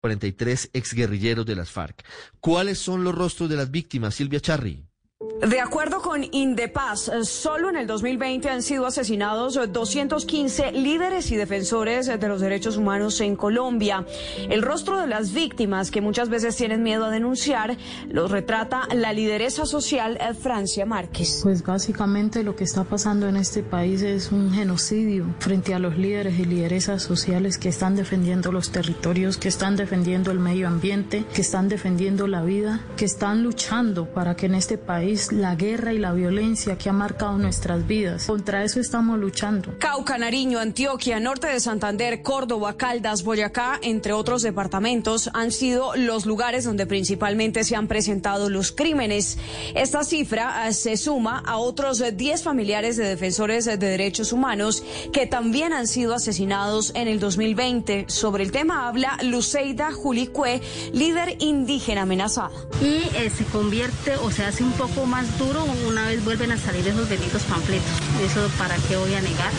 43 exguerrilleros de las FARC. ¿Cuáles son los rostros de las víctimas, Silvia Charri? De acuerdo con Indepaz, solo en el 2020 han sido asesinados 215 líderes y defensores de los derechos humanos en Colombia. El rostro de las víctimas, que muchas veces tienen miedo a denunciar, los retrata la lideresa social Francia Márquez. Pues básicamente lo que está pasando en este país es un genocidio frente a los líderes y lideresas sociales que están defendiendo los territorios, que están defendiendo el medio ambiente, que están defendiendo la vida, que están luchando para que en este país la guerra y la violencia que ha marcado nuestras vidas. Contra eso estamos luchando. Cauca, Nariño, Antioquia, norte de Santander, Córdoba, Caldas, Boyacá, entre otros departamentos, han sido los lugares donde principalmente se han presentado los crímenes. Esta cifra eh, se suma a otros 10 familiares de defensores de derechos humanos que también han sido asesinados en el 2020. Sobre el tema habla Luceida Julicue, líder indígena amenazada. Y eh, se convierte o se hace un poco más duro una vez vuelven a salir esos benditos panfletos. Eso para qué voy a negar.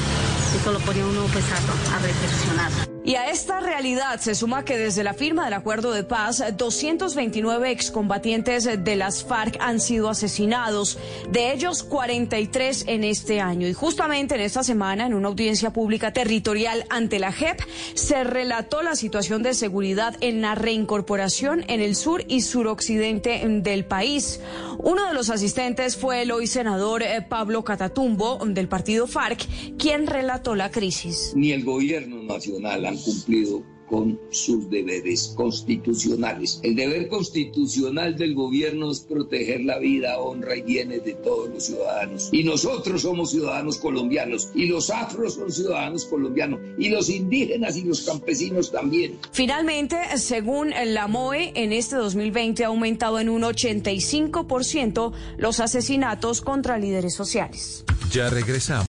Eso lo pone uno pues a, a reflexionar. Y a esta realidad se suma que desde la firma del acuerdo de paz, 229 excombatientes de las FARC han sido asesinados, de ellos 43 en este año. Y justamente en esta semana, en una audiencia pública territorial ante la JEP, se relató la situación de seguridad en la reincorporación en el sur y suroccidente del país. Uno de los asistentes fue el hoy senador eh, Pablo Catatumbo del partido FARC, quien relató la crisis. Ni el gobierno nacional cumplido con sus deberes constitucionales. El deber constitucional del gobierno es proteger la vida, honra y bienes de todos los ciudadanos. Y nosotros somos ciudadanos colombianos, y los afros son ciudadanos colombianos, y los indígenas y los campesinos también. Finalmente, según la MOE, en este 2020 ha aumentado en un 85% los asesinatos contra líderes sociales. Ya regresamos.